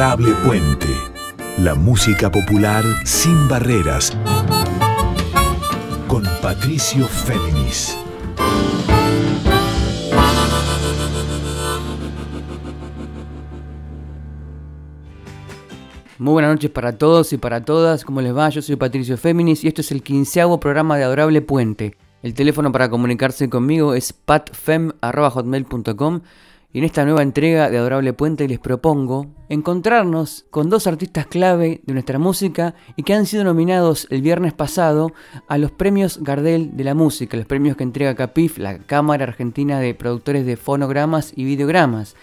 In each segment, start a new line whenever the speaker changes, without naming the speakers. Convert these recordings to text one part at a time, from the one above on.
Adorable Puente. La música popular sin barreras. Con Patricio Féminis.
Muy buenas noches para todos y para todas. ¿Cómo les va? Yo soy Patricio Féminis y esto es el quinceavo programa de Adorable Puente. El teléfono para comunicarse conmigo es patfem.hotmail.com en esta nueva entrega de Adorable Puente les propongo encontrarnos con dos artistas clave de nuestra música y que han sido nominados el viernes pasado a los premios Gardel de la música, los premios que entrega CAPIF, la Cámara Argentina de Productores de Fonogramas y Videogramas.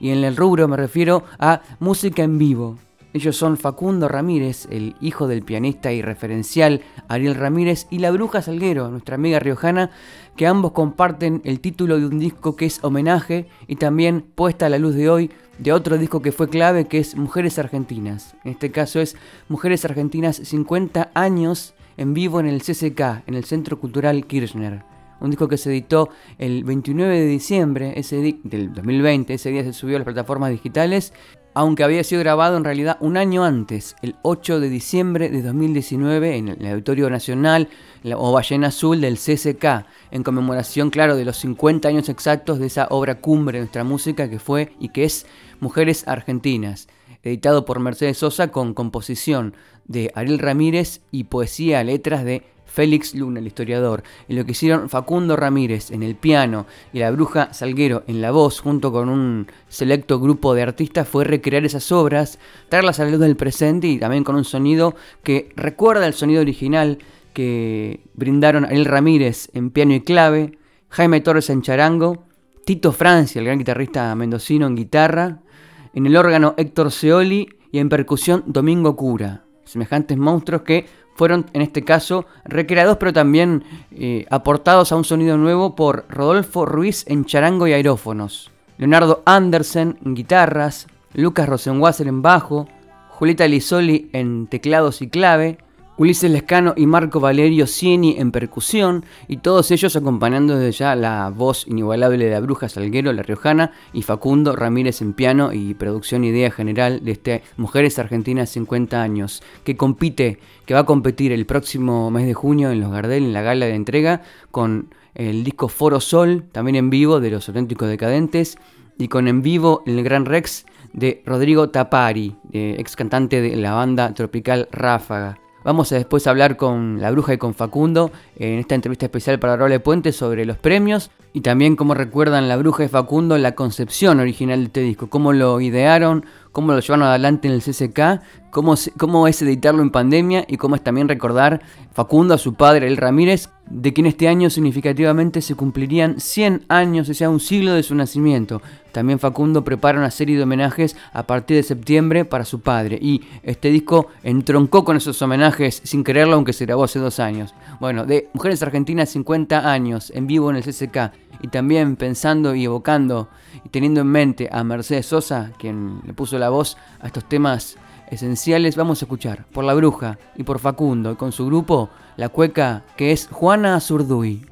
Y en el rubro me refiero a música en vivo. Ellos son Facundo Ramírez, el hijo del pianista y referencial Ariel Ramírez, y la Bruja Salguero, nuestra amiga riojana, que ambos comparten el título de un disco que es homenaje y también puesta a la luz de hoy de otro disco que fue clave, que es Mujeres Argentinas. En este caso es Mujeres Argentinas 50 años en vivo en el CCK, en el Centro Cultural Kirchner. Un disco que se editó el 29 de diciembre del 2020, ese día se subió a las plataformas digitales aunque había sido grabado en realidad un año antes, el 8 de diciembre de 2019, en el Auditorio Nacional o Ballena Azul del CCK, en conmemoración, claro, de los 50 años exactos de esa obra cumbre de nuestra música que fue y que es Mujeres Argentinas, editado por Mercedes Sosa con composición de Ariel Ramírez y poesía, letras de Félix Luna, el historiador, y lo que hicieron Facundo Ramírez en el piano y la bruja Salguero en la voz, junto con un selecto grupo de artistas, fue recrear esas obras, traerlas a la luz del presente y también con un sonido que recuerda el sonido original que brindaron Ariel Ramírez en piano y clave, Jaime Torres en charango, Tito Francia, el gran guitarrista mendocino en guitarra, en el órgano Héctor Seoli y en percusión Domingo Cura. Semejantes monstruos que fueron en este caso recreados pero también eh, aportados a un sonido nuevo por Rodolfo Ruiz en charango y aerófonos, Leonardo Andersen en guitarras, Lucas Rosenwasser en bajo, Julieta Lisoli en teclados y clave, Ulises Lescano y Marco Valerio Cieni en percusión, y todos ellos acompañando desde ya la voz inigualable de la bruja Salguero, la riojana, y Facundo Ramírez en piano y producción idea general de este Mujeres Argentinas 50 años, que compite, que va a competir el próximo mes de junio en los Gardel, en la gala de entrega, con el disco Foro Sol, también en vivo de los auténticos decadentes, y con en vivo el Gran Rex de Rodrigo Tapari, ex cantante de la banda tropical Ráfaga. Vamos a después hablar con la bruja y con Facundo en esta entrevista especial para Roble Puente sobre los premios y también cómo recuerdan la bruja y Facundo la concepción original de este disco, cómo lo idearon, cómo lo llevaron adelante en el CCK, cómo, cómo es editarlo en pandemia y cómo es también recordar Facundo a su padre, El Ramírez, de quien este año significativamente se cumplirían 100 años, o sea, un siglo de su nacimiento. También Facundo prepara una serie de homenajes a partir de septiembre para su padre y este disco entroncó con esos homenajes sin quererlo, aunque se grabó hace dos años. Bueno, de Mujeres Argentinas 50 años en vivo en el CCK y también pensando y evocando y teniendo en mente a Mercedes Sosa, quien le puso la voz a estos temas esenciales, vamos a escuchar por La Bruja y por Facundo y con su grupo la cueca que es Juana Zurduy.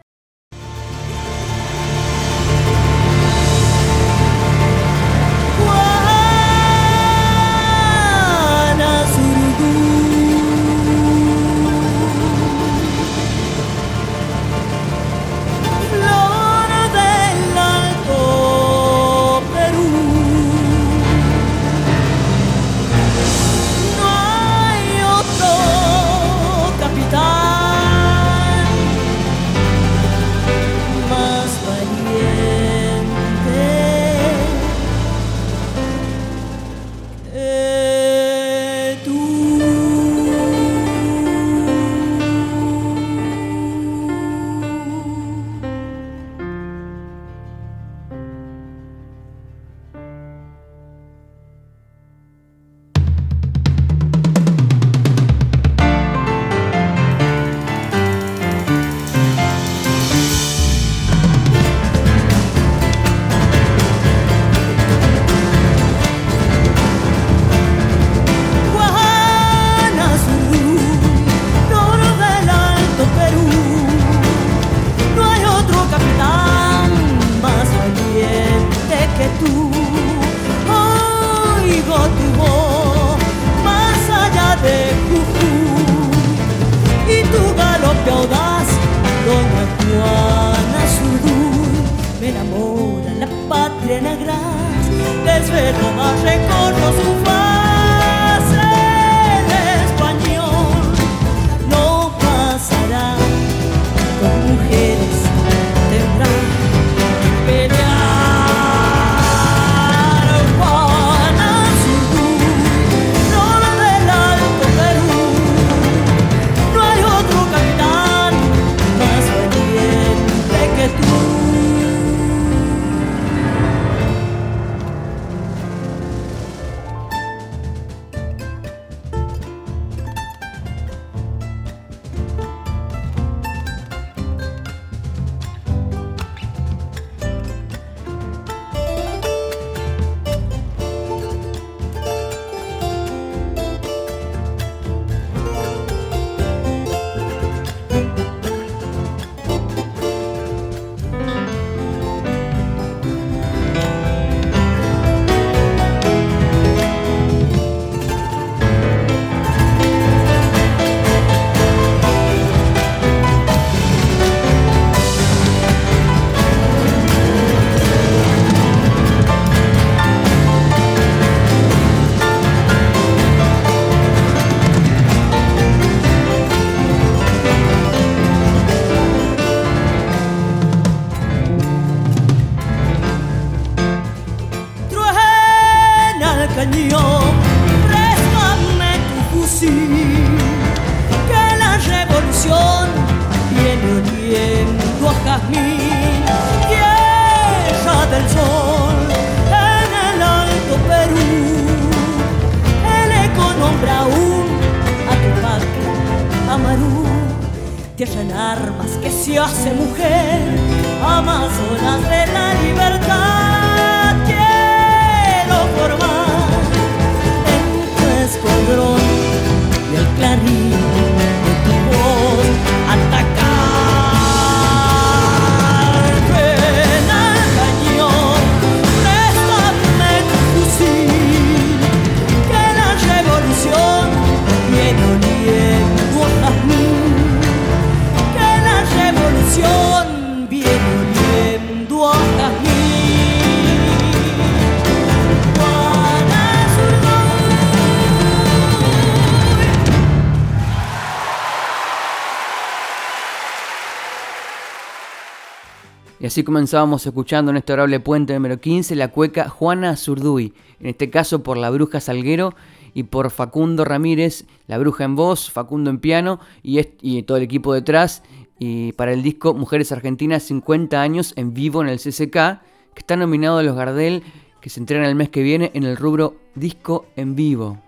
Así comenzábamos escuchando en este orable puente número 15 la cueca Juana Zurduy, en este caso por la bruja Salguero y por Facundo Ramírez, la bruja en voz, Facundo en piano y, todo el equipo detrás. Y para el disco Mujeres Argentinas 50 años en vivo en el CCK, que está nominado a los Gardel, que se entregan el mes que viene en el rubro Disco en Vivo.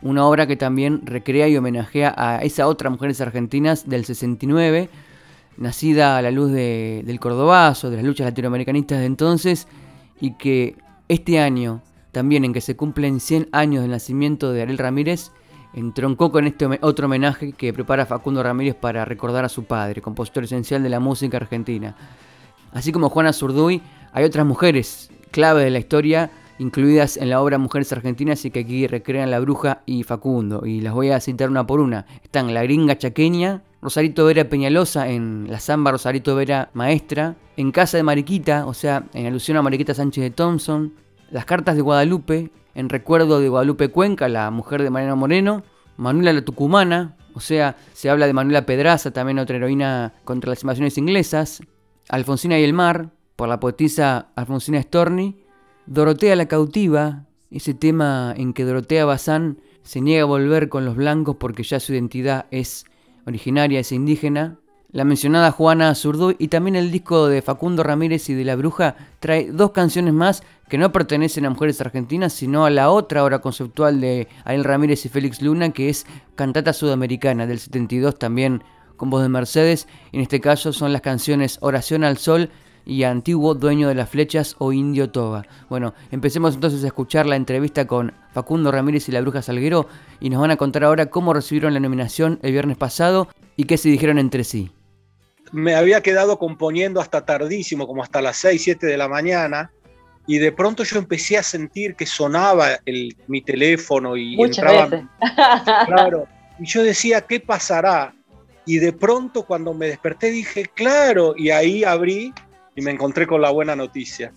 Una obra que también recrea y homenajea a esa otra Mujeres Argentinas del 69 nacida a la luz del cordobazo, de las luchas latinoamericanistas de entonces, y que este año, también en que se cumplen 100 años del nacimiento de Ariel Ramírez, entroncó con este otro homenaje que prepara Facundo Ramírez para recordar a su padre, compositor esencial de la música argentina. Así como Juana Zurduy, hay otras mujeres clave de la historia incluidas en la obra Mujeres Argentinas y que aquí recrean La Bruja y Facundo. Y las voy a citar una por una. Están La Gringa Chaqueña, Rosarito Vera Peñalosa en la samba Rosarito Vera Maestra, en Casa de Mariquita, o sea, en alusión a Mariquita Sánchez de Thompson, Las Cartas de Guadalupe, en recuerdo de Guadalupe Cuenca, la mujer de Mariano Moreno, Manuela la Tucumana, o sea, se habla de Manuela Pedraza, también otra heroína contra las invasiones inglesas, Alfonsina y el Mar, por la poetisa Alfonsina Storni, Dorotea la cautiva, ese tema en que Dorotea Bazán se niega a volver con los blancos porque ya su identidad es originaria, es indígena. La mencionada Juana Zurduy y también el disco de Facundo Ramírez y de La Bruja trae dos canciones más que no pertenecen a mujeres argentinas, sino a la otra obra conceptual de Ariel Ramírez y Félix Luna, que es Cantata Sudamericana del 72, también con voz de Mercedes. En este caso son las canciones Oración al Sol y antiguo dueño de las flechas o indio toba. Bueno, empecemos entonces a escuchar la entrevista con Facundo Ramírez y la Bruja Salguero y nos van a contar ahora cómo recibieron la nominación el viernes pasado y qué se dijeron entre sí.
Me había quedado componiendo hasta tardísimo, como hasta las 6, 7 de la mañana, y de pronto yo empecé a sentir que sonaba el, mi teléfono y entraba. Claro, y yo decía, ¿qué pasará? Y de pronto cuando me desperté dije, claro, y ahí abrí y me encontré con la buena noticia.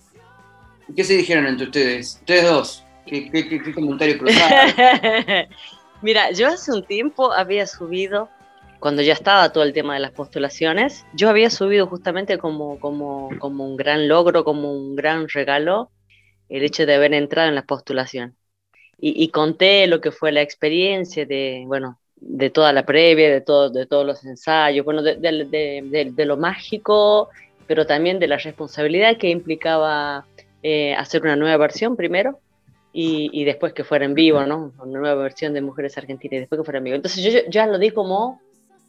¿Qué se dijeron entre ustedes? Ustedes dos. ¿Qué, qué, comentario cruzado?
Mira, yo hace un tiempo había subido, cuando ya estaba todo el tema de las postulaciones, yo había subido justamente como, como, como un gran logro, como un gran regalo, el hecho de haber entrado en la postulación. Y, conté lo que fue la experiencia de, bueno, de toda la previa, de, todo, de todos los ensayos, bueno, de, de, lo mágico, pero también de la responsabilidad que implicaba eh, hacer una nueva versión primero y, después que fuera en vivo, ¿no? Una nueva versión de Mujeres Argentinas y después que fuera en vivo. Entonces yo, ya lo di como,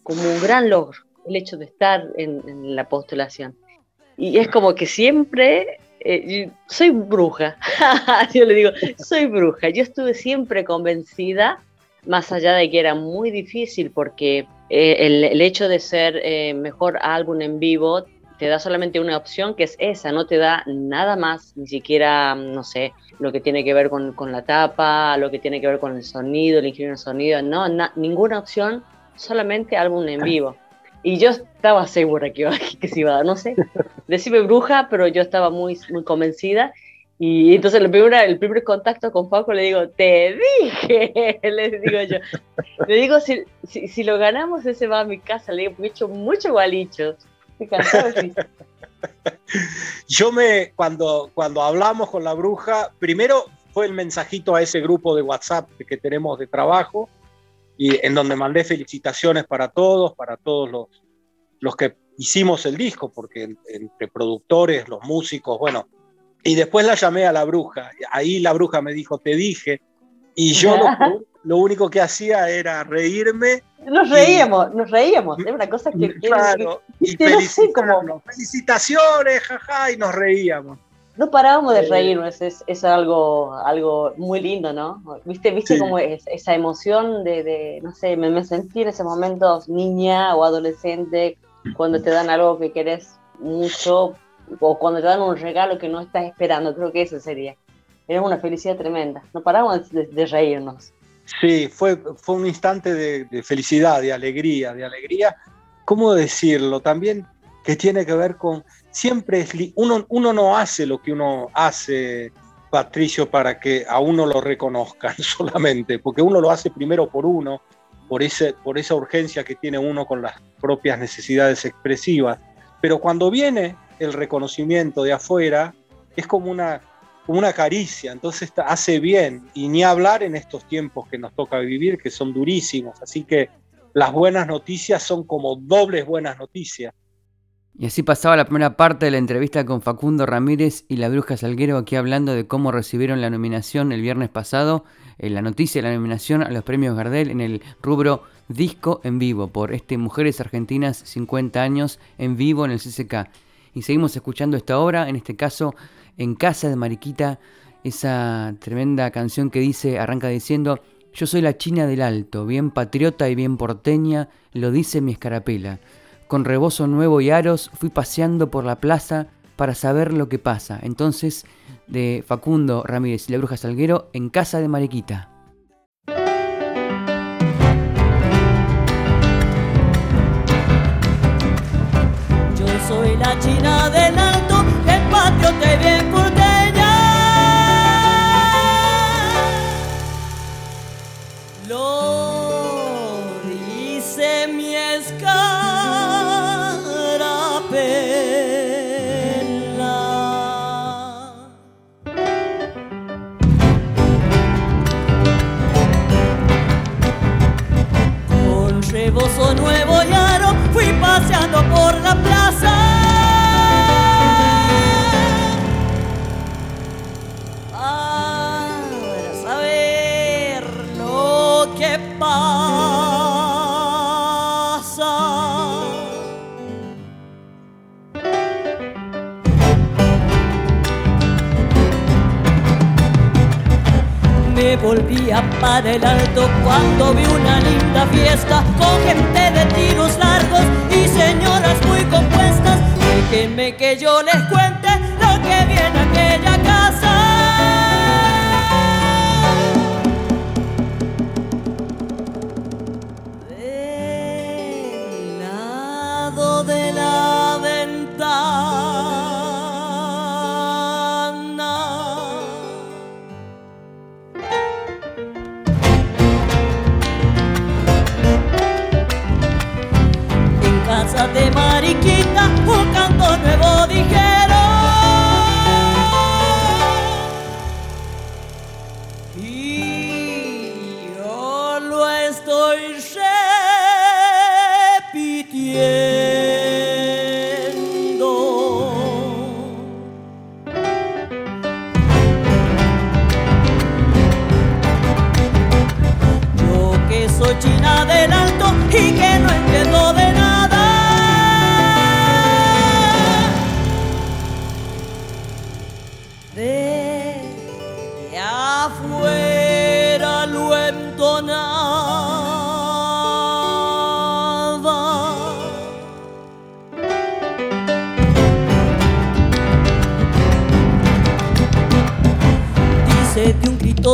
como un gran logro, el hecho de estar en, la postulación. Y es como que siempre eh, soy bruja, yo le digo, soy bruja. Yo estuve siempre convencida, más allá de que era muy difícil, porque eh, el, hecho de ser eh, mejor álbum en vivo te da solamente una opción que es esa, no te da nada más, ni siquiera, no sé, lo que tiene que ver con, con la tapa, lo que tiene que ver con el sonido, el ingeniero de sonido, no, ninguna opción, solamente álbum en vivo. Y yo estaba segura que, iba, que se iba a dar, no sé, decime bruja, pero yo estaba muy, muy convencida. Y entonces el primer, el primer contacto con Paco le digo, te dije, le digo yo. Le digo, si, si, si lo ganamos, ese va a mi casa. Le digo, he hecho mucho
Yo me, cuando, cuando hablamos con la bruja, primero fue el mensajito a ese grupo de WhatsApp que tenemos de trabajo, y en donde mandé felicitaciones para todos, para todos los, los que hicimos el disco, porque entre productores, los músicos, bueno, y después la llamé a la bruja, ahí la bruja me dijo, te dije, y yo lo, único que hacía era reírme.
Nos reíamos, nos reíamos, es una cosa que...
Claro, y felicitaciones, jaja, y nos reíamos.
No parábamos de reírnos, es, es, algo, algo muy lindo, ¿no? Viste, viste como esa emoción de, de, no sé, me, me sentí en ese momento niña o adolescente, cuando te dan algo que querés mucho, o cuando te dan un regalo que no estás esperando, creo que eso sería era una felicidad tremenda. No paramos de, reírnos.
Sí, fue, fue un instante de, felicidad, de alegría, de alegría. ¿Cómo decirlo? También que tiene que ver con, siempre uno, uno no hace lo que uno hace, Patricio, para que a uno lo reconozcan solamente, porque uno lo hace primero por uno, por, ese, por esa urgencia que tiene uno con las propias necesidades expresivas. Pero cuando viene el reconocimiento de afuera, es como una una caricia, entonces hace bien, y ni hablar en estos tiempos que nos toca vivir, que son durísimos, así que las buenas noticias son como dobles buenas noticias.
Y así pasaba la primera parte de la entrevista con Facundo Ramírez y la Bruja Salguero, aquí hablando de cómo recibieron la nominación el viernes pasado, en la noticia de la nominación a los premios Gardel en el rubro Disco en Vivo, por este Mujeres Argentinas 50 años en vivo en el CCK. Y seguimos escuchando esta obra, en este caso en casa de Mariquita, esa tremenda canción que dice, arranca diciendo, yo soy la china del alto, bien patriota y bien porteña, lo dice mi escarapela. Con rebozo nuevo y aros fui paseando por la plaza para saber lo que pasa. Entonces, de Facundo Ramírez y la Bruja Salguero, en casa de Mariquita.
Yo soy la china del alto te bien porteña. Lo dice mi escarapela. Con rebozo nuevo y aro fui paseando por la plaza. Volvía para el alto cuando vi una linda fiesta con gente de tiros largos y señoras muy compuestas. Déjenme que yo les cuente lo que viene aquella casa. mariquita, un canto nuevo dije.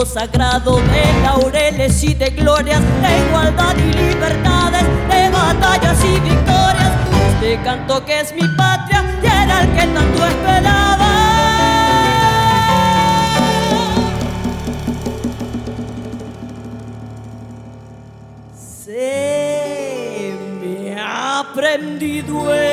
Sagrado de laureles y de glorias, de igualdad y libertades, de batallas y victorias. Este canto que es mi patria y era el que tanto esperaba. Se me ha prendido en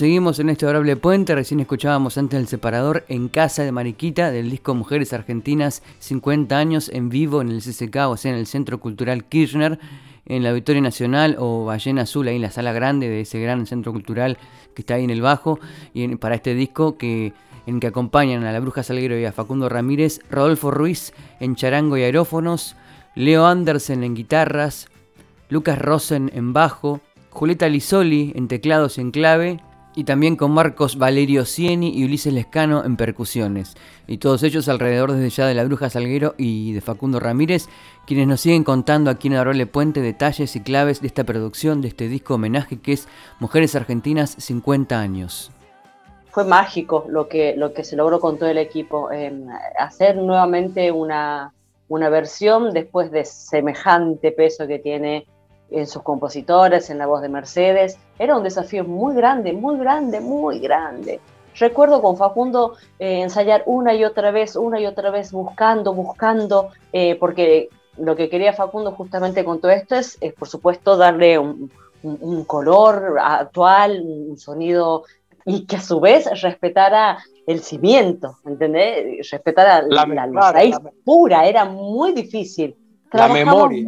Seguimos en este adorable puente, recién escuchábamos antes el separador en casa de Mariquita del disco Mujeres Argentinas 50 años en vivo en el CCK, o sea en el Centro Cultural Kirchner, en la Victoria Nacional o Ballena Azul, ahí en la sala grande de ese gran centro cultural que está ahí en el bajo, y para este disco que en que acompañan a la Bruja Salguero y a Facundo Ramírez, Rodolfo Ruiz en charango y aerófonos, Leo Andersen en guitarras, Lucas Rosen en bajo, Julieta Lisoli en teclados en clave y también con Marcos Valerio Cieni y Ulises Lescano en percusiones. Y todos ellos alrededor desde ya de la Bruja Salguero y de Facundo Ramírez, quienes nos siguen contando aquí en Adorable Puente detalles y claves de esta producción, de este disco homenaje que es Mujeres Argentinas 50 años.
Fue mágico lo que, lo que se logró con todo el equipo, em, hacer nuevamente una, una versión después de semejante peso que tiene en sus compositores, en la voz de Mercedes. Era un desafío muy grande, muy grande, muy grande. Recuerdo con Facundo eh, ensayar una y otra vez, una y otra vez, buscando, buscando, eh, porque lo que quería Facundo justamente con todo esto es, por supuesto, darle un, color actual, un sonido y que a su vez respetara el cimiento, ¿entendés? Respetara la, raíz pura, era muy difícil.
La memoria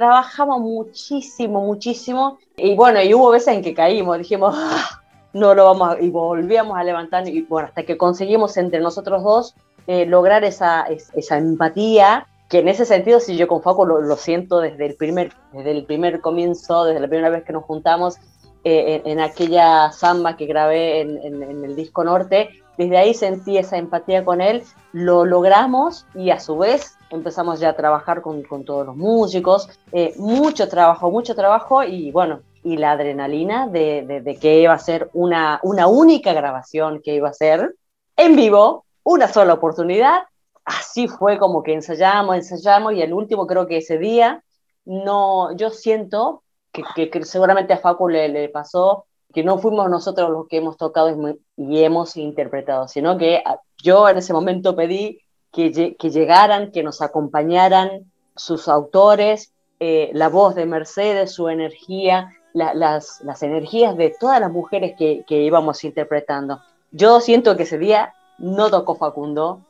trabajamos muchísimo, muchísimo. Y bueno, y hubo veces en que caímos, dijimos, ah, no lo vamos a, y volvíamos a levantar. Y bueno, hasta que conseguimos entre nosotros dos eh, lograr esa, esa empatía, que en ese sentido, si yo con Faco lo, siento desde el, primer, desde el primer comienzo, desde la primera vez que nos juntamos, eh, en, aquella samba que grabé en, en, el disco norte, desde ahí sentí esa empatía con él, lo logramos y a su vez empezamos ya a trabajar con, con todos los músicos, eh, mucho trabajo, mucho trabajo y bueno, y la adrenalina de, de, que iba a ser una, una única grabación que iba a ser en vivo, una sola oportunidad, así fue como que ensayamos, ensayamos y el último creo que ese día, no, yo siento que, que, seguramente a Facu le, le, pasó que no fuimos nosotros los que hemos tocado y hemos interpretado, sino que yo en ese momento pedí que, llegaran, que nos acompañaran sus autores, eh, la voz de Mercedes, su energía, las, energías de todas las mujeres que, que, íbamos interpretando. Yo siento que ese día no tocó Facundo,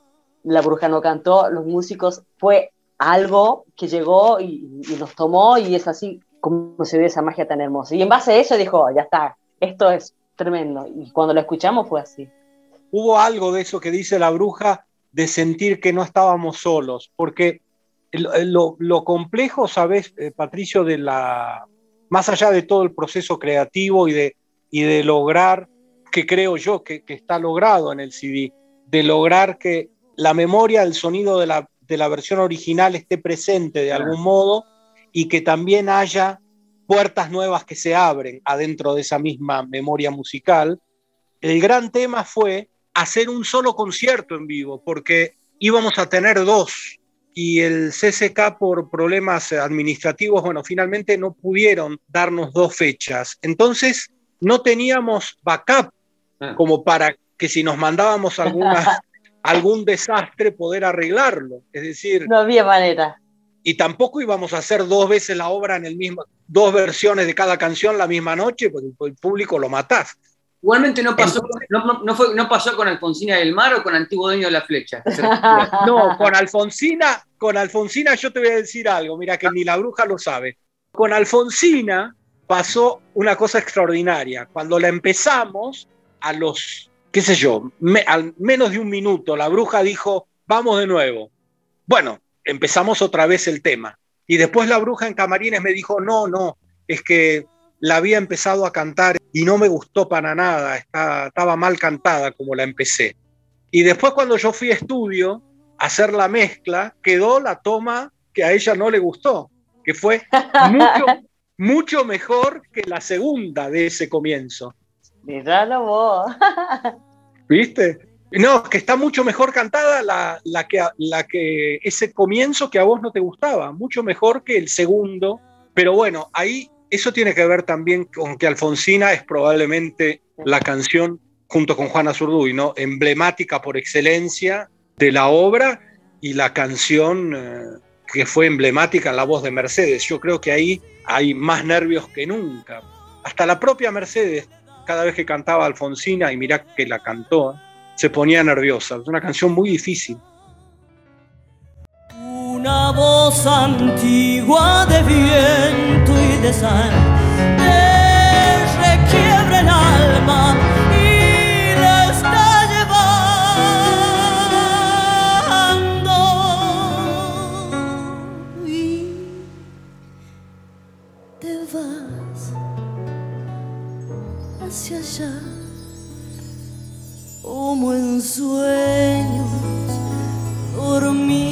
la bruja no cantó, los músicos, fue algo que llegó y, y nos tomó y es así como se ve esa magia tan hermosa. Y en base a eso dijo, ya está, esto es tremendo. Y cuando lo escuchamos fue así.
Hubo algo de eso que dice la bruja de sentir que no estábamos solos, porque lo, complejo, sabes, eh, Patricio, de la, más allá de todo el proceso creativo y de, y de lograr, que creo yo que, está logrado en el CD, de lograr que la memoria, el sonido de la, de la versión original esté presente de algún modo y que también haya puertas nuevas que se abren adentro de esa misma memoria musical. El gran tema fue hacer un solo concierto en vivo, porque íbamos a tener dos y el CCK por problemas administrativos, bueno, finalmente no pudieron darnos dos fechas. Entonces, no teníamos backup ah. como para que si nos mandábamos alguna, algún desastre poder arreglarlo. Es decir,
no había manera.
Y tampoco íbamos a hacer dos veces la obra en el mismo, dos versiones de cada canción la misma noche, porque el público lo matás.
Igualmente no pasó, no, fue, no pasó con Alfonsina del Mar o con Antiguo Dueño de la Flecha.
No, con Alfonsina, con Alfonsina yo te voy a decir algo, mira que ni la bruja lo sabe. Con Alfonsina pasó una cosa extraordinaria. Cuando la empezamos, a los, qué sé yo, al menos de un minuto, la bruja dijo, vamos de nuevo. Bueno, empezamos otra vez el tema. Y después la bruja en Camarines me dijo, no, no, es que la había empezado a cantar y no me gustó para nada, estaba mal cantada como la empecé. Y después cuando yo fui a estudio a hacer la mezcla, quedó la toma que a ella no le gustó, que fue mucho, mucho mejor que la segunda de ese comienzo.
Míralo vos.
¿Viste? No, que está mucho mejor cantada la, la, que, la que ese comienzo que a vos no te gustaba, mucho mejor que el segundo. Pero bueno, ahí eso tiene que ver también con que Alfonsina es probablemente la canción, junto con Juana Zurduy, ¿no? emblemática por excelencia de la obra y la canción eh, que fue emblemática en la voz de Mercedes. Yo creo que ahí hay más nervios que nunca. Hasta la propia Mercedes, cada vez que cantaba Alfonsina, y mirá que la cantó, se ponía nerviosa. Es una canción muy difícil.
Una voz antigua de viento de sal te requiebra el alma y la está llevando. Y te vas hacia allá como en sueños dormir.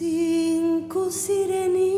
Buscar una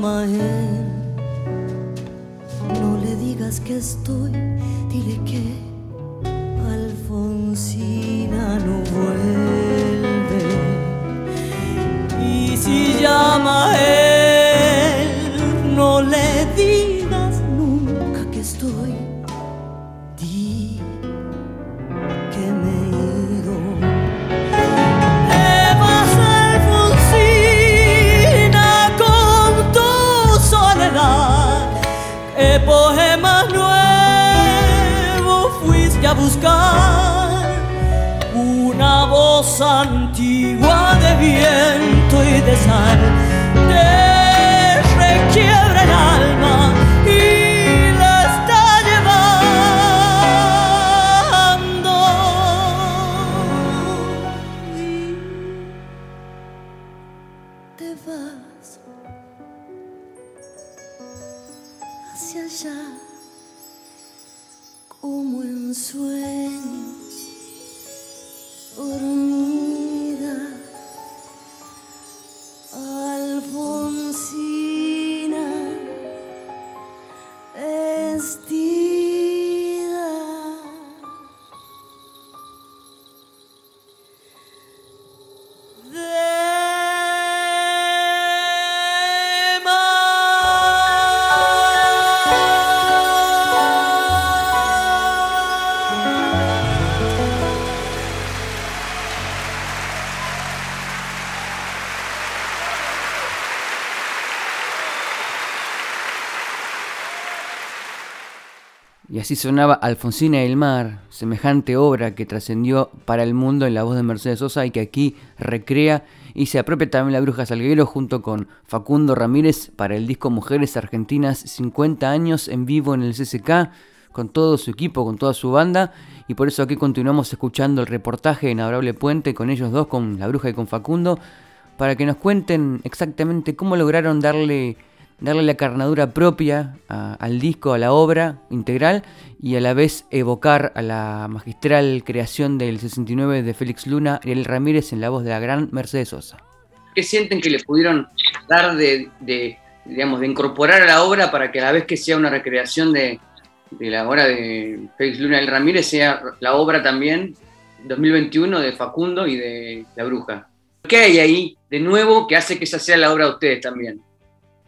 voz
Así sonaba Alfonsina del Mar, semejante obra que trascendió para el mundo en la voz de Mercedes Sosa y que aquí recrea y se apropia también la Bruja Salguero junto con Facundo Ramírez para el disco Mujeres Argentinas 50 años en vivo en el CCK con todo su equipo, con toda su banda. Y por eso aquí continuamos escuchando el reportaje en Adorable Puente con ellos dos, con la Bruja y con Facundo, para que nos cuenten exactamente cómo lograron darle darle la carnadura propia al disco, a la obra integral y a la vez evocar a la magistral creación del 69 de Félix Luna y el Ramírez en la voz de la gran Mercedes Sosa.
¿Qué sienten que le pudieron dar de, digamos, de incorporar a la obra para que a la vez que sea una recreación de, la obra de Félix Luna y el Ramírez sea la obra también 2021 de Facundo y de La Bruja? ¿Qué hay ahí de nuevo que hace que esa sea la obra de ustedes también?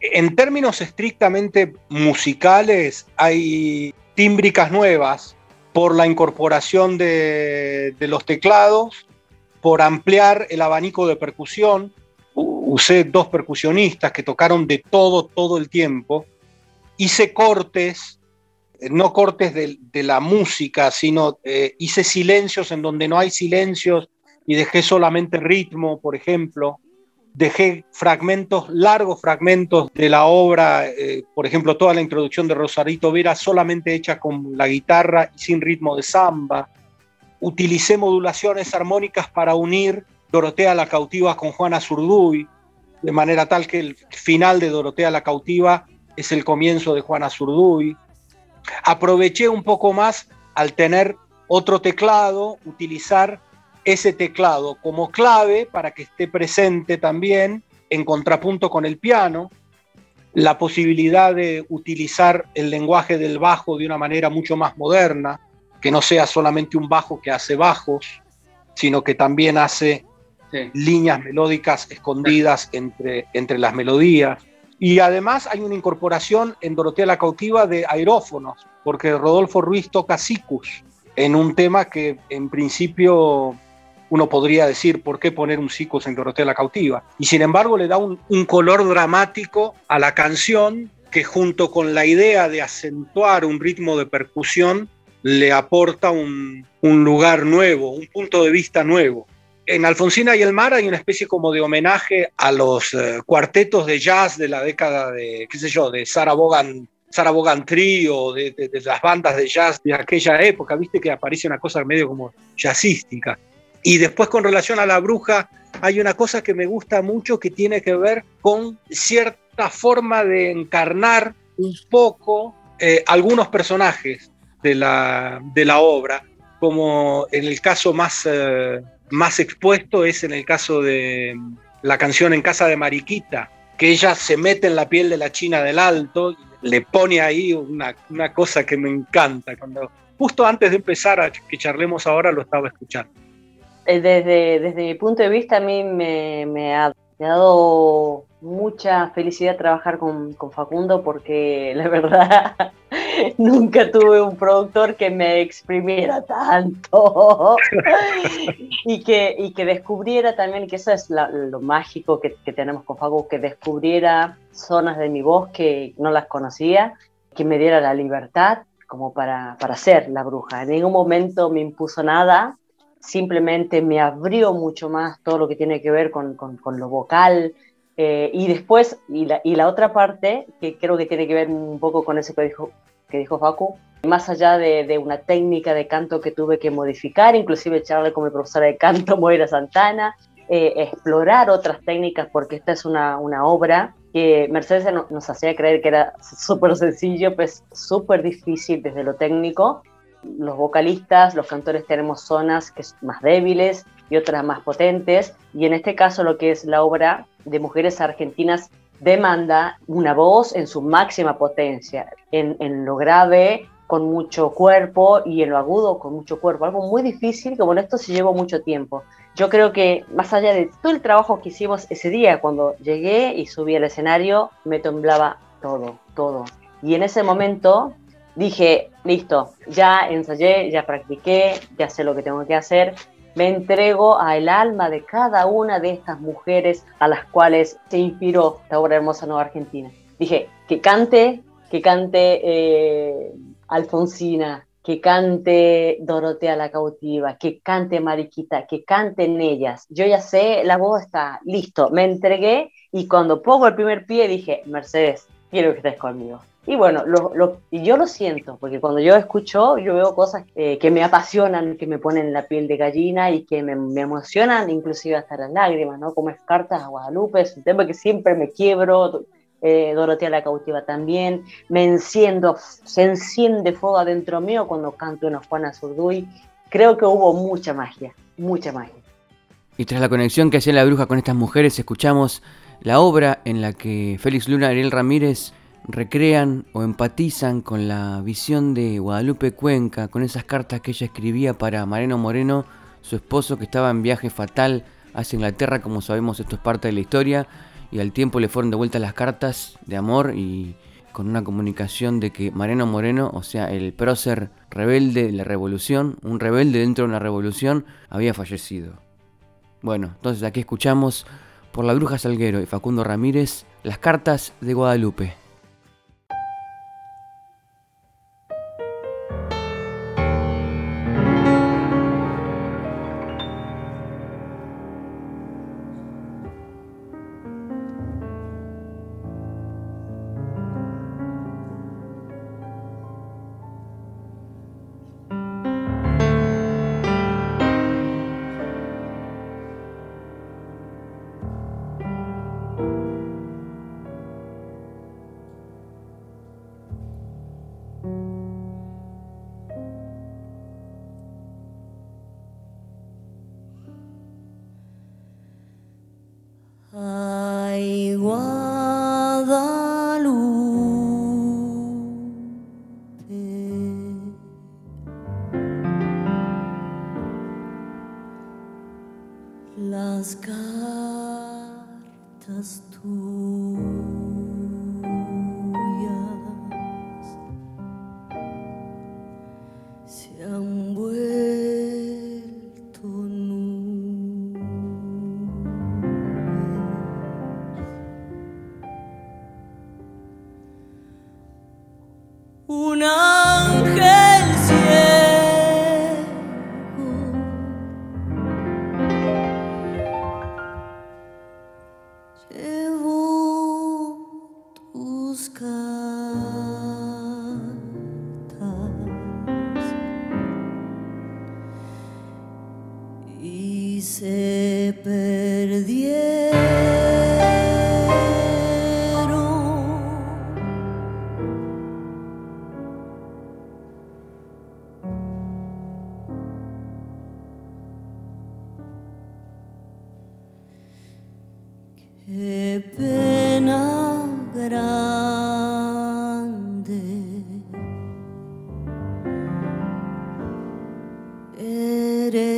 En términos estrictamente musicales, hay tímbricas nuevas por la incorporación de, los teclados, por ampliar el abanico de percusión. Usé dos percusionistas que tocaron de todo, todo el tiempo. Hice cortes, no cortes de, la música, sino eh, hice silencios en donde no hay silencios y dejé solamente ritmo, por ejemplo dejé fragmentos, largos fragmentos de la obra, eh, por ejemplo, toda la introducción de Rosarito Vera solamente hecha con la guitarra y sin ritmo de samba. Utilicé modulaciones armónicas para unir Dorotea la cautiva con Juana Zurduy, de manera tal que el final de Dorotea la cautiva es el comienzo de Juana Zurduy. Aproveché un poco más al tener otro teclado, utilizar ese teclado como clave para que esté presente también en contrapunto con el piano, la posibilidad de utilizar el lenguaje del bajo de una manera mucho más moderna, que no sea solamente un bajo que hace bajos, sino que también hace líneas melódicas escondidas entre, entre las melodías. Y además hay una incorporación en Dorotea la Cautiva de aerófonos, porque Rodolfo Ruiz toca sicus en un tema que en principio uno podría decir, ¿por qué poner un psicos en Dorotea la cautiva? Y sin embargo le da un, color dramático a la canción que junto con la idea de acentuar un ritmo de percusión le aporta un, lugar nuevo, un punto de vista nuevo. En Alfonsina y el Mar hay una especie como de homenaje a los eh, cuartetos de jazz de la década de, qué sé yo, de Sarah Vaughan Sarah Vaughan Trio, de, de, las bandas de jazz de aquella época, viste que aparece una cosa medio como jazzística. Y después con relación a la bruja, hay una cosa que me gusta mucho que tiene que ver con cierta forma de encarnar un poco eh, algunos personajes de la, de la, obra, como en el caso más, eh, más expuesto es en el caso de la canción En casa de Mariquita, que ella se mete en la piel de la China del Alto, le pone ahí una, una cosa que me encanta. Cuando, justo antes de empezar a que charlemos ahora lo estaba escuchando.
Eh, desde, desde mi punto de vista, a mí me, ha, dado mucha felicidad trabajar con, Facundo porque la verdad nunca tuve un productor que me exprimiera tanto y, que, y que descubriera también, que eso es lo mágico que, tenemos con Facundo, que descubriera zonas de mi voz que no las conocía, que me diera la libertad como para, para ser la bruja. En ningún momento me impuso nada, simplemente me abrió mucho más todo lo que tiene que ver con, lo vocal, Eh, y después, y la, y la, otra parte, que creo que tiene que ver un poco con eso que dijo, que dijo Facu, más allá de, de una técnica de canto que tuve que modificar, inclusive echarle con mi profesora de canto, Moira Santana, eh, explorar otras técnicas, porque esta es una, una obra que Mercedes nos hacía creer que era súper sencillo, pues súper difícil desde lo técnico. Los vocalistas, los cantores tenemos zonas que son más débiles y otras más potentes, y en este caso lo que es la obra de mujeres argentinas demanda una voz en su máxima potencia, en, en lo grave con mucho cuerpo y en lo agudo con mucho cuerpo, algo muy difícil que bueno, esto se llevó mucho tiempo. Yo creo que más allá de todo el trabajo que hicimos ese día, cuando llegué y subí al escenario, me temblaba todo, todo. Y en ese momento dije, listo, ya ensayé, ya practiqué, ya sé lo que tengo que hacer, me entrego al alma de cada una de estas mujeres a las cuales se inspiró esta obra hermosa Nueva Argentina. Dije, que cante, que cante eh, Alfonsina, que cante Dorotea la cautiva, que cante Mariquita, que canten ellas. Yo ya sé, la voz está, listo, me entregué y cuando pongo el primer pie dije, Mercedes, quiero que estés conmigo. Y bueno, lo, y yo lo siento, porque cuando yo escucho, yo veo cosas eh, que me apasionan, que me ponen la piel de gallina y que me, emocionan, inclusive hasta las lágrimas, ¿no? Como es Cartas a Guadalupe, es un tema que siempre me quiebro, eh, Dorotea la cautiva también, me enciendo, se enciende fuego adentro mío cuando canto una Juana Zurduy. Creo que hubo mucha magia, mucha magia.
Y tras la conexión que hacía la bruja con estas mujeres, escuchamos la obra en la que Félix Luna y Ariel Ramírez recrean o empatizan con la visión de Guadalupe Cuenca, con esas cartas que ella escribía para Mariano Moreno, su esposo que estaba en viaje fatal hacia Inglaterra, como sabemos esto es parte de la historia, y al tiempo le fueron devueltas las cartas de amor y con una comunicación de que Mariano Moreno, o sea, el prócer rebelde de la revolución, un rebelde dentro de una revolución, había fallecido. Bueno, entonces aquí escuchamos por la bruja Salguero y Facundo Ramírez las cartas de Guadalupe.
Hare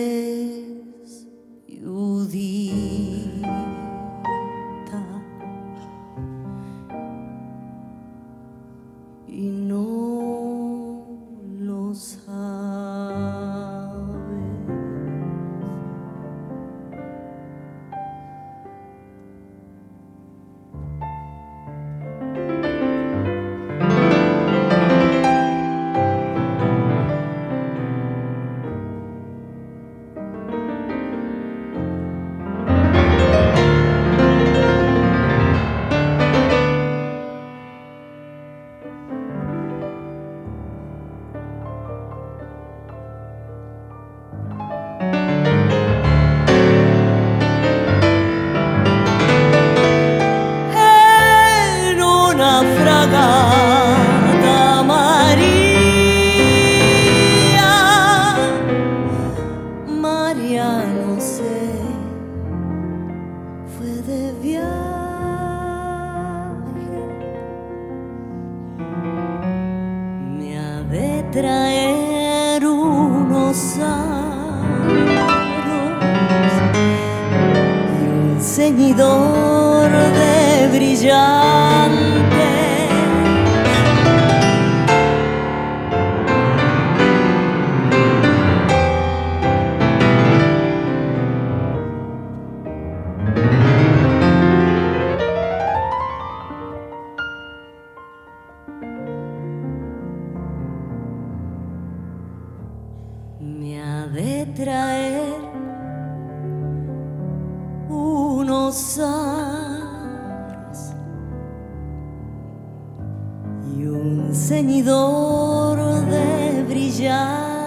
Y un ceñidor de
brillar.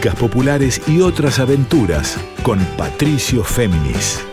Populares y otras aventuras con Patricio Féminis.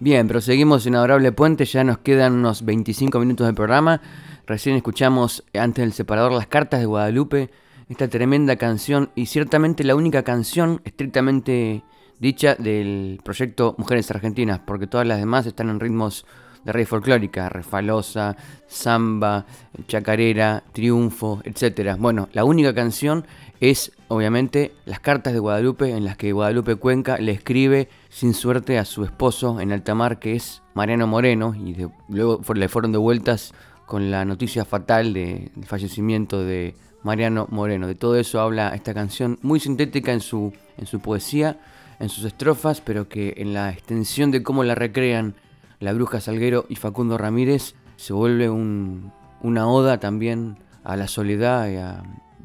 Bien, proseguimos en Adorable Puente, ya nos quedan unos 25 minutos de programa. Recién escuchamos antes del separador Las Cartas de Guadalupe, esta tremenda canción y ciertamente la única canción estrictamente dicha del proyecto Mujeres Argentinas, porque todas las demás están en ritmos de rey folclórica, refalosa, samba, chacarera, triunfo, etc. Bueno, la única canción es obviamente las cartas de Guadalupe en las que Guadalupe Cuenca le escribe sin suerte a su esposo en alta mar que es Mariano Moreno y luego le fueron devueltas con la noticia fatal del fallecimiento de Mariano Moreno. De todo eso habla esta canción muy sintética en su, en su poesía, en sus estrofas, pero que en la extensión de cómo la recrean la Bruja Salguero y Facundo Ramírez se vuelve una oda también a la soledad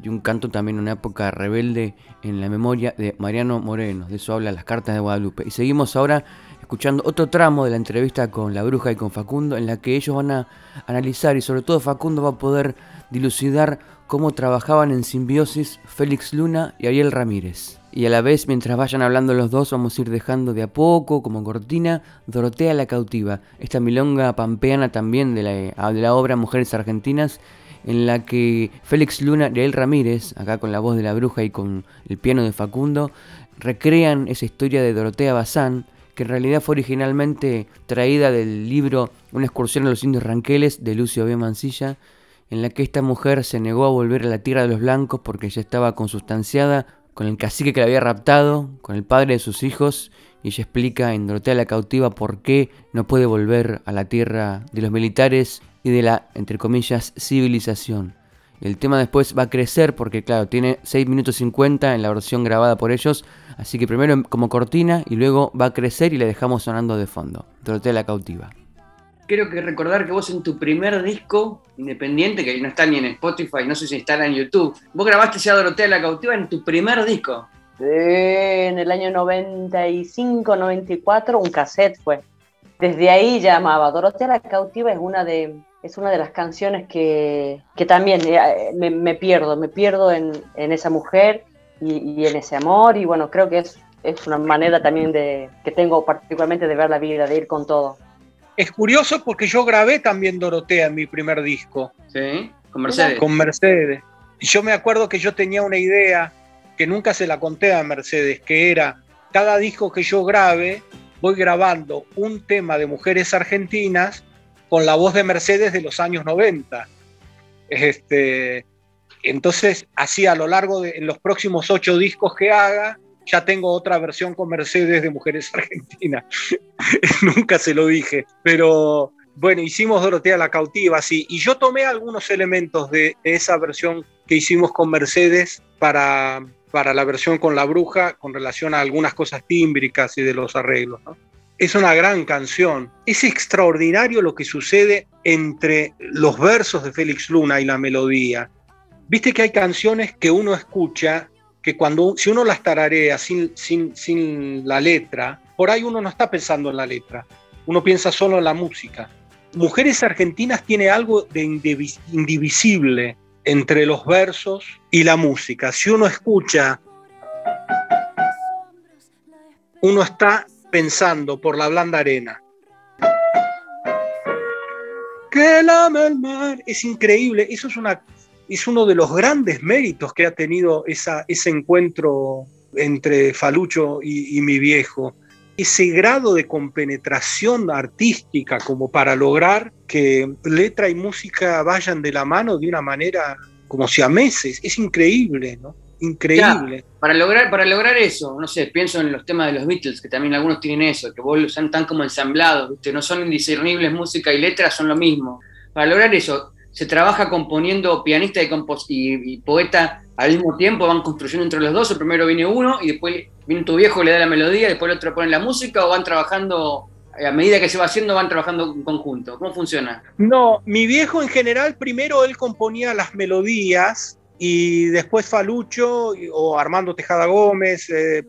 y, un canto también en una época rebelde en la memoria de Mariano Moreno. De eso habla las cartas de Guadalupe. Y seguimos ahora escuchando otro tramo de la entrevista con la Bruja y con Facundo en la que ellos van a analizar y sobre todo Facundo va a poder dilucidar cómo trabajaban en simbiosis Félix Luna y Ariel Ramírez. Y a la vez, mientras vayan hablando los dos, vamos a ir dejando de a poco, como cortina, Dorotea la cautiva, esta milonga pampeana también de la, de la obra Mujeres Argentinas, en la que Félix Luna y Ariel Ramírez, acá con la voz de la bruja y con el piano de Facundo, recrean esa historia de Dorotea Bazán, que en realidad fue originalmente traída del libro Una excursión a los indios ranqueles de Lucio B. Mancilla, en la que esta mujer se negó a volver a la tierra de los blancos porque ya estaba consustanciada con el cacique que la había raptado, con el padre de sus hijos, y ella explica en Dorotea la cautiva por qué no puede volver a la tierra de los militares y de la, entre comillas, civilización. El tema después va a crecer porque, claro, tiene 6 minutos 50 en la versión grabada por ellos, así que primero como cortina y luego va a crecer y le dejamos sonando de fondo. Dorotea la cautiva
creo que recordar que vos en tu primer disco independiente, que no está ni en Spotify, no sé si está en YouTube, vos grabaste ya Dorotea la Cautiva en tu primer disco.
en el año 95, 94, un cassette fue. Desde ahí llamaba. Dorotea la Cautiva es una de, es una de las canciones que, que también eh, me, pierdo, me pierdo en, en esa mujer y, y, en ese amor. Y bueno, creo que es, es una manera también de, que tengo particularmente de ver la vida, de ir con todo.
Es curioso porque yo grabé también Dorotea en mi primer disco.
Sí, con Mercedes.
Con Mercedes. Y yo me acuerdo que yo tenía una idea que nunca se la conté a Mercedes, que era cada disco que yo grabe, voy grabando un tema de mujeres argentinas con la voz de Mercedes de los años 90. Este, entonces, así a lo largo de los próximos ocho discos que haga, ya tengo otra versión con Mercedes de Mujeres Argentinas. Nunca se lo dije, pero bueno, hicimos Dorotea la cautiva, sí, y yo tomé algunos elementos de, esa versión que hicimos con Mercedes para, para la versión con la bruja con relación a algunas cosas tímbricas y de los arreglos. Es una gran canción. Es extraordinario lo que sucede entre los versos de Félix Luna y la melodía. Viste que hay canciones que uno escucha que cuando, si uno las tararea sin, sin, sin la letra, por ahí uno no está pensando en la letra, uno piensa solo en la música. Mujeres Argentinas tiene algo de indivisible entre los versos y la música. Si uno escucha, uno está pensando por la blanda arena. Que lame el mar. Es increíble. Eso es una es uno de los grandes méritos que ha tenido ese encuentro entre Falucho y, mi viejo. Ese grado de compenetración artística como para lograr que letra y música vayan de la mano de una manera como si a meses. Es increíble, ¿no? Increíble.
para, lograr, para lograr eso, no sé, pienso en los temas de los Beatles, que también algunos tienen eso, que vos los tan como ensamblados, no son indiscernibles música y letra, son lo mismo. Para lograr eso, se trabaja componiendo pianista y, poeta al mismo tiempo, van construyendo entre los dos, o primero viene uno y después viene tu viejo, le da la melodía, después el otro pone la música, o van trabajando, a medida que se va haciendo, van trabajando en conjunto. ¿Cómo funciona?
No, mi viejo en general, primero él componía las melodías y después Falucho o Armando Tejada Gómez eh,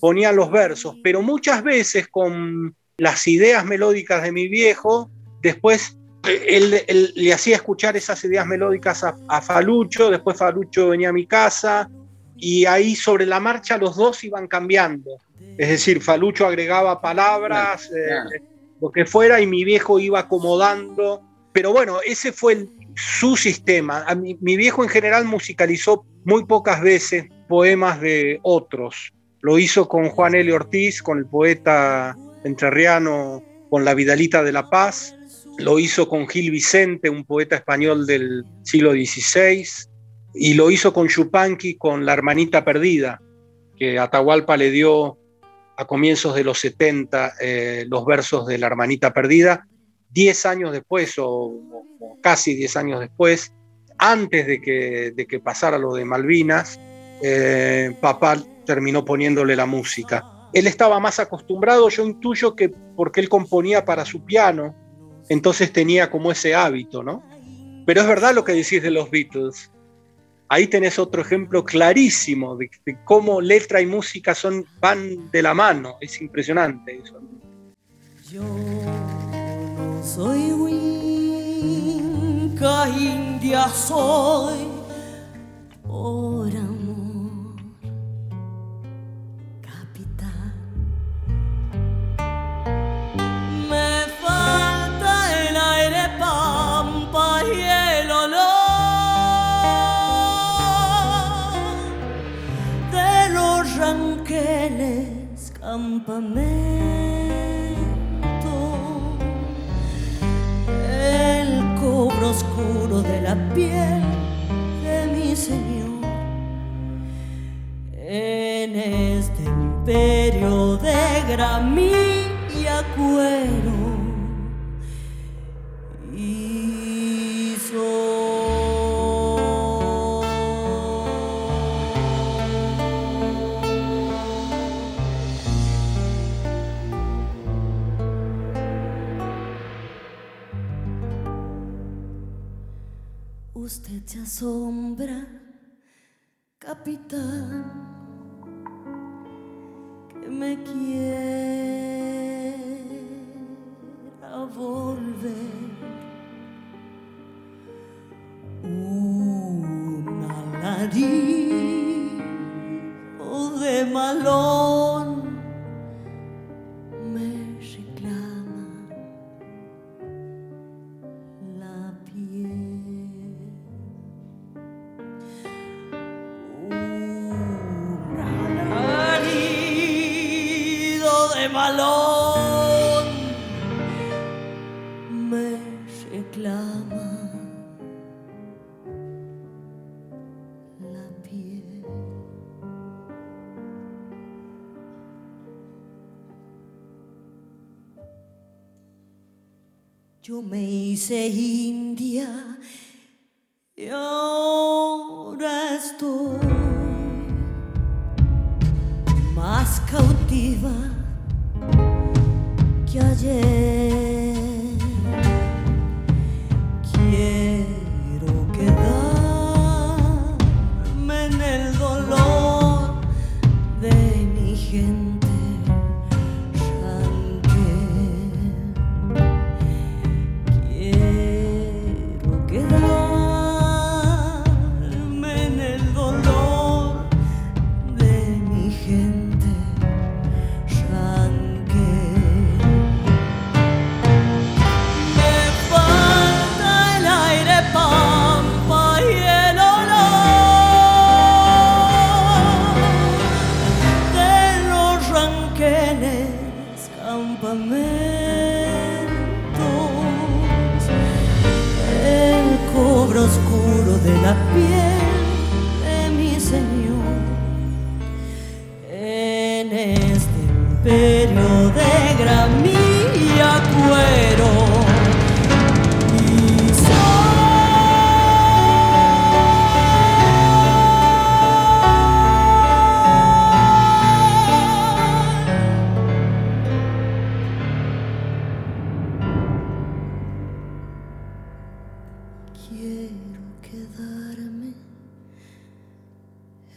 ponían los versos, pero muchas veces con las ideas melódicas de mi viejo, después él, le hacía escuchar esas ideas melódicas a, Falucho, después Falucho venía a mi casa y ahí sobre la marcha los dos iban cambiando. Es decir, Falucho agregaba palabras, eh, lo que fuera, y mi viejo iba acomodando. Pero bueno, ese fue su sistema. mi, viejo en general musicalizó muy pocas veces poemas de otros. Lo hizo con Juan L. Ortiz, con el poeta entrerriano, con la Vidalita de la Paz lo hizo con Gil Vicente, un poeta español del siglo XVI, y lo hizo con Chupanqui, con La Hermanita Perdida, que Atahualpa le dio a comienzos de los 70 eh, los versos de La Hermanita Perdida, diez años después, o, casi diez años después, antes de que, de que pasara lo de Malvinas, eh, papá terminó poniéndole la música. Él estaba más acostumbrado, yo intuyo que porque él componía para su piano, entonces tenía como ese hábito, ¿no? Pero es verdad lo que decís de los Beatles. Ahí tenés otro ejemplo clarísimo de, cómo letra y música son, van de la mano. Es impresionante eso.
Yo soy Winca, India soy el cobro oscuro de la piel de mi Señor. En este imperio de gramilla cuero Asombra, capitán, que me quiera volver. Un alarido de malón de balón me reclama la piel. Yo me hice india y ahora estoy más cautiva que ayer. Quiero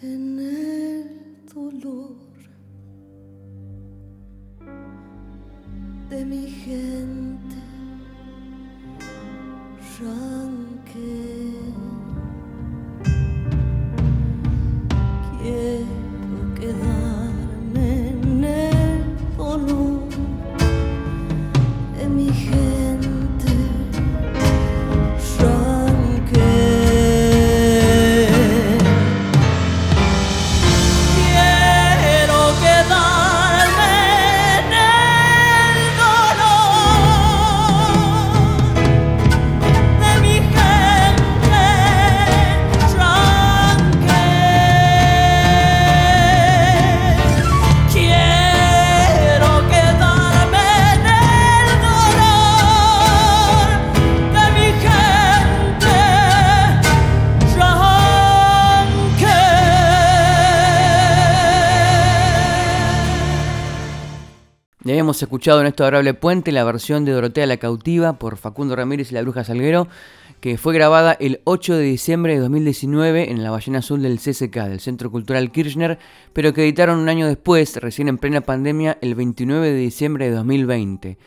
hemos escuchado en este adorable puente la versión de Dorotea la Cautiva por Facundo Ramírez y la Bruja Salguero, que fue grabada el 8 de diciembre de 2019 en la Ballena Azul del CCK, del Centro Cultural Kirchner, pero que editaron un año después, recién en plena pandemia, el 29 de diciembre de 2020.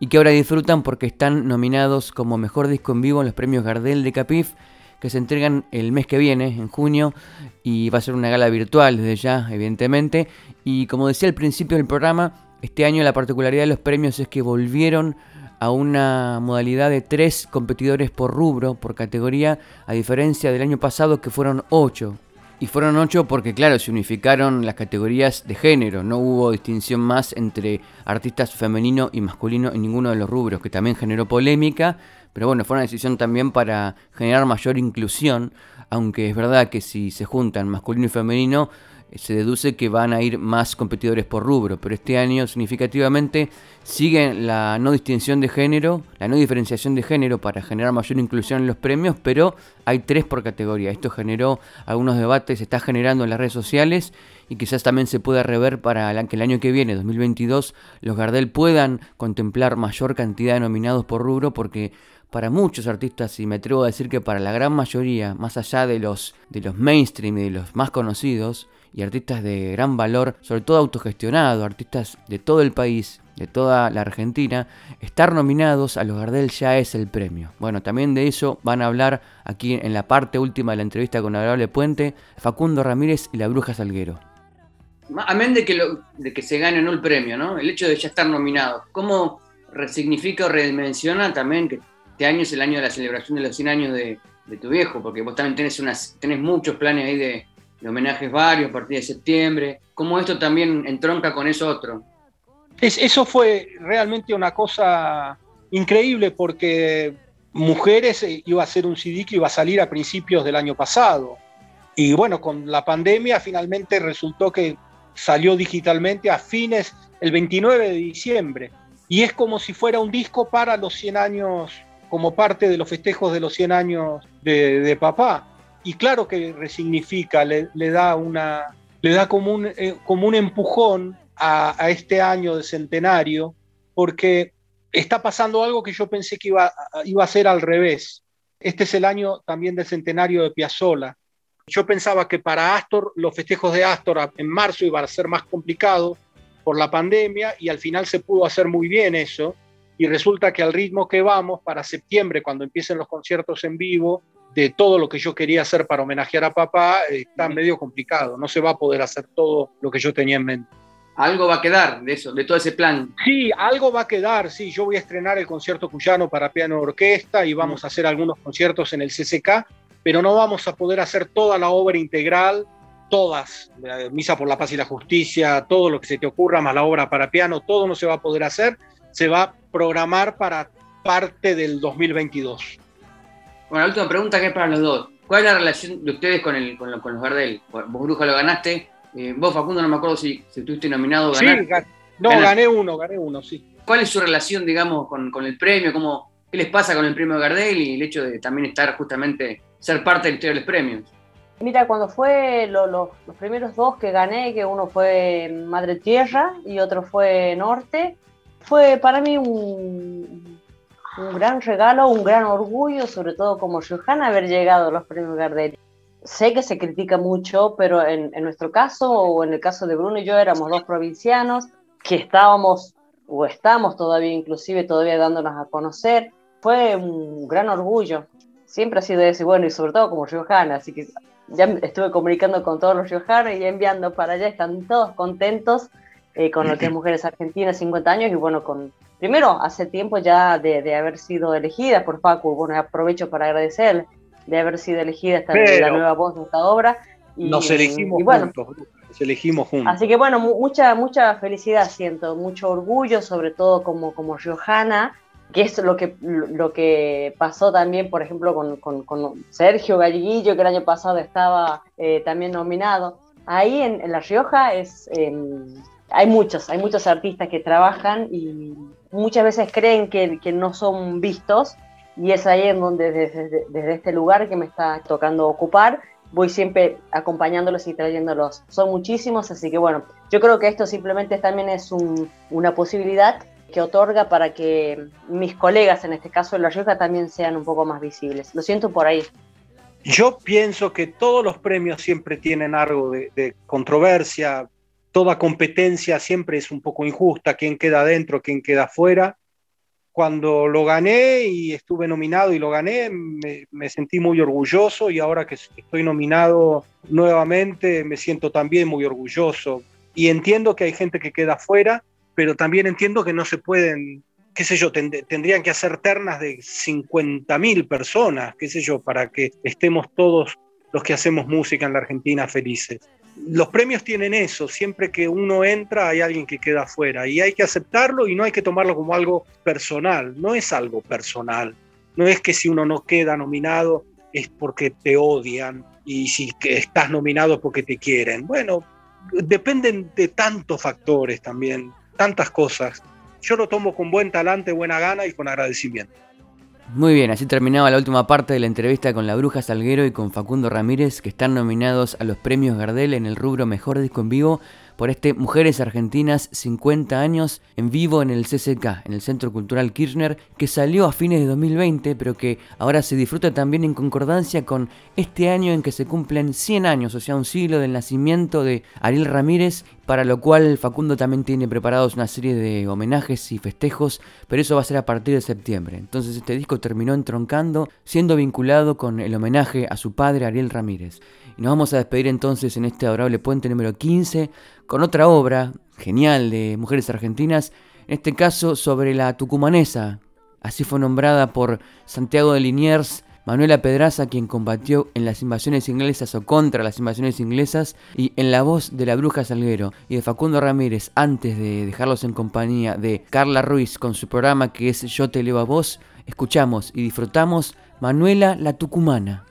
Y que ahora disfrutan porque están nominados como Mejor Disco en Vivo en los premios Gardel de Capif, que se entregan el mes que viene, en junio, y va a ser una gala virtual desde ya, evidentemente. Y como decía al principio del programa, este año la particularidad de los premios es que volvieron a una modalidad de tres competidores por rubro, por categoría, a diferencia del año pasado que fueron ocho. Y fueron ocho porque, claro, se unificaron las categorías de género, no hubo distinción más entre artistas femenino y masculino en ninguno de los rubros, que también generó polémica, pero bueno, fue una decisión también para generar mayor inclusión, aunque es verdad que si se juntan masculino y femenino, se deduce que van a ir más competidores por rubro, pero este año significativamente sigue la no distinción de género, la no diferenciación de género para generar mayor inclusión en los premios, pero hay tres por categoría. Esto generó algunos debates, se está generando en las redes sociales y quizás también se pueda rever para que el año que viene, 2022, los Gardel puedan contemplar mayor cantidad de nominados por rubro porque para muchos artistas, y me atrevo a decir que para la gran mayoría, más allá de los, de los mainstream y de los más conocidos, y artistas de gran valor, sobre todo autogestionado, artistas de todo el país, de toda la Argentina, estar nominados a los Gardel ya es el premio. Bueno, también de eso van a hablar aquí en la parte última de la entrevista con Adorable Puente, Facundo Ramírez y la Bruja Salguero.
Amén de que, de que se gane no el premio, ¿no? El hecho de ya estar nominado. ¿Cómo resignifica o redimensiona también que este año es el año de la celebración de los 100 años de, tu viejo? Porque vos también tenés, unas, tenés muchos planes ahí de, de homenajes varios a partir de septiembre. ¿Cómo esto también entronca con eso otro?
eso fue realmente una cosa increíble porque Mujeres iba a ser un CD que iba a salir a principios del año pasado. Y bueno, con la pandemia finalmente resultó que salió digitalmente a fines, el 29 de diciembre. y es como si fuera un disco para los 100 años, como parte de los festejos de los 100 años de, papá. Y claro que resignifica, le, da, una, le da como un, eh, como un empujón a, a, este año de centenario, porque está pasando algo que yo pensé que iba, iba a ser al revés. Este es el año también del centenario de Piazzolla. Yo pensaba que para Astor, los festejos de Astor en marzo iban a ser más complicados por la pandemia y al final se pudo hacer muy bien eso. Y resulta que al ritmo que vamos, para septiembre, cuando empiecen los conciertos en vivo, de todo lo que yo quería hacer para homenajear a papá, está medio complicado. No se va a poder hacer todo lo que yo tenía en mente.
Algo va a quedar de eso, de todo ese plan.
Sí, algo va a quedar, sí. Yo voy a estrenar el concierto cuyano para piano orquesta y vamos a hacer algunos conciertos en el CCK, pero no vamos a poder hacer toda la obra integral, todas, Misa por la Paz y la Justicia, todo lo que se te ocurra, más la obra para piano, todo no se va a poder hacer, se va a programar para parte del 2022.
Bueno, la última pregunta que es para los dos. ¿Cuál es la relación de ustedes con, el, con, con los Gardel? Vos, Bruja, lo ganaste, eh, vos, Facundo, no me acuerdo si, si estuviste nominado o
ganaste. Sí, no, gané uno, gané uno, sí.
¿Cuál es su relación, digamos, con, con, el premio? ¿Cómo, ¿Qué les pasa con el premio Gardel y el hecho de también estar justamente, ser parte de la historia de los premios?
Mira, cuando fue los primeros dos que gané, que uno fue Madre Tierra y otro fue Norte, fue para mí un, un gran regalo, un gran orgullo, sobre todo como Johanna, haber llegado a los premios Gardel sé que se critica mucho, pero en, nuestro caso, o en el caso de Bruno y yo, éramos dos provincianos que estábamos, o estamos todavía, inclusive todavía dándonos a conocer. Fue un gran orgullo. Siempre ha sido ese, bueno, y sobre todo como riojana, así que ya estuve comunicando con todos los riojanos y enviando para allá, están todos contentos eh, con lo que es Mujeres Argentinas, 50 años, y bueno, con, primero, hace tiempo ya de, de haber sido elegida por Facu, bueno, aprovecho para agradecerle de haber sido elegida esta la nueva voz de esta obra.
Y, nos elegimos juntos, nos elegimos juntos.
Así que bueno, mucha, mucha felicidad siento, mucho orgullo, sobre todo como, como Johanna, que es lo que, lo que pasó también, por ejemplo, con, con, Sergio Galliguillo, que el año pasado estaba eh, también nominado. Ahí en, La Rioja es, em, hay muchos, hay muchos artistas que trabajan y muchas veces creen que, que no son vistos y es ahí en donde desde, este lugar que me está tocando ocupar, voy siempre acompañándolos y trayéndolos. Son muchísimos, así que bueno, yo creo que esto simplemente también es una posibilidad que otorga para que mis colegas, en este caso de La Rioja, también sean un poco más visibles. Lo siento por ahí.
Yo pienso que todos los premios siempre tienen algo de controversia, toda competencia siempre es un poco injusta, quién queda adentro, quién queda fuera cuando lo gané y estuve nominado y lo gané, me, sentí muy orgulloso y ahora que estoy nominado nuevamente me siento también muy orgulloso. Y entiendo que hay gente que queda fuera, pero también entiendo que no se pueden, qué sé yo, tendrían que hacer ternas de 50.000 personas, qué sé yo, para que estemos todos los que hacemos música en la Argentina felices los premios tienen eso, siempre que uno entra hay alguien que queda afuera y hay que aceptarlo y no hay que tomarlo como algo personal, no es algo personal, no es que si uno no queda nominado es porque te odian y si estás nominado porque te quieren. Bueno, dependen de tantos factores también, tantas cosas. Yo lo tomo con buen talante, buena gana y con agradecimiento.
Muy bien, así terminaba la última parte de la entrevista con la Bruja Salguero y con Facundo Ramírez, que están nominados a los premios Gardel en el rubro Mejor Disco en Vivo por este Mujeres Argentinas 50 años en vivo en el CCK, en el Centro Cultural Kirchner, que salió a fines de 2020, pero que ahora se disfruta también en concordancia con este año en que se cumplen 100 años, o sea, un siglo del nacimiento de Ariel Ramírez, para lo cual Facundo también tiene preparados una serie de homenajes y festejos, pero eso va a ser a partir de septiembre. Entonces este disco terminó entroncando, siendo vinculado con el homenaje a su padre Ariel Ramírez. Y nos vamos a despedir entonces en este adorable puente número 15 con otra obra genial de mujeres argentinas, en este caso sobre la tucumanesa. Así fue nombrada por Santiago de Liniers, Manuela Pedraza, quien combatió en las invasiones inglesas o contra las invasiones inglesas, y en la voz de la bruja Salguero y de Facundo Ramírez, antes de dejarlos en compañía de Carla Ruiz con su programa que es Yo te leo a vos, escuchamos y disfrutamos Manuela la Tucumana.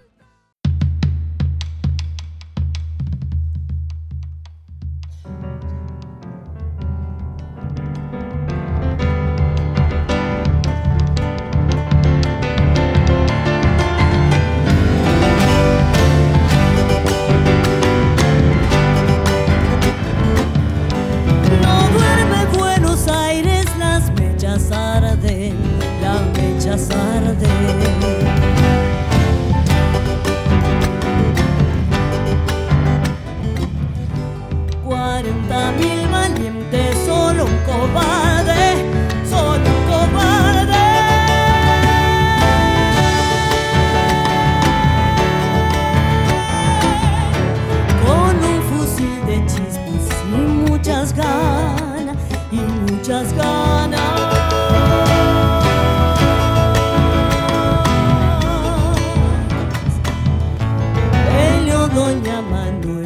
Manyamandu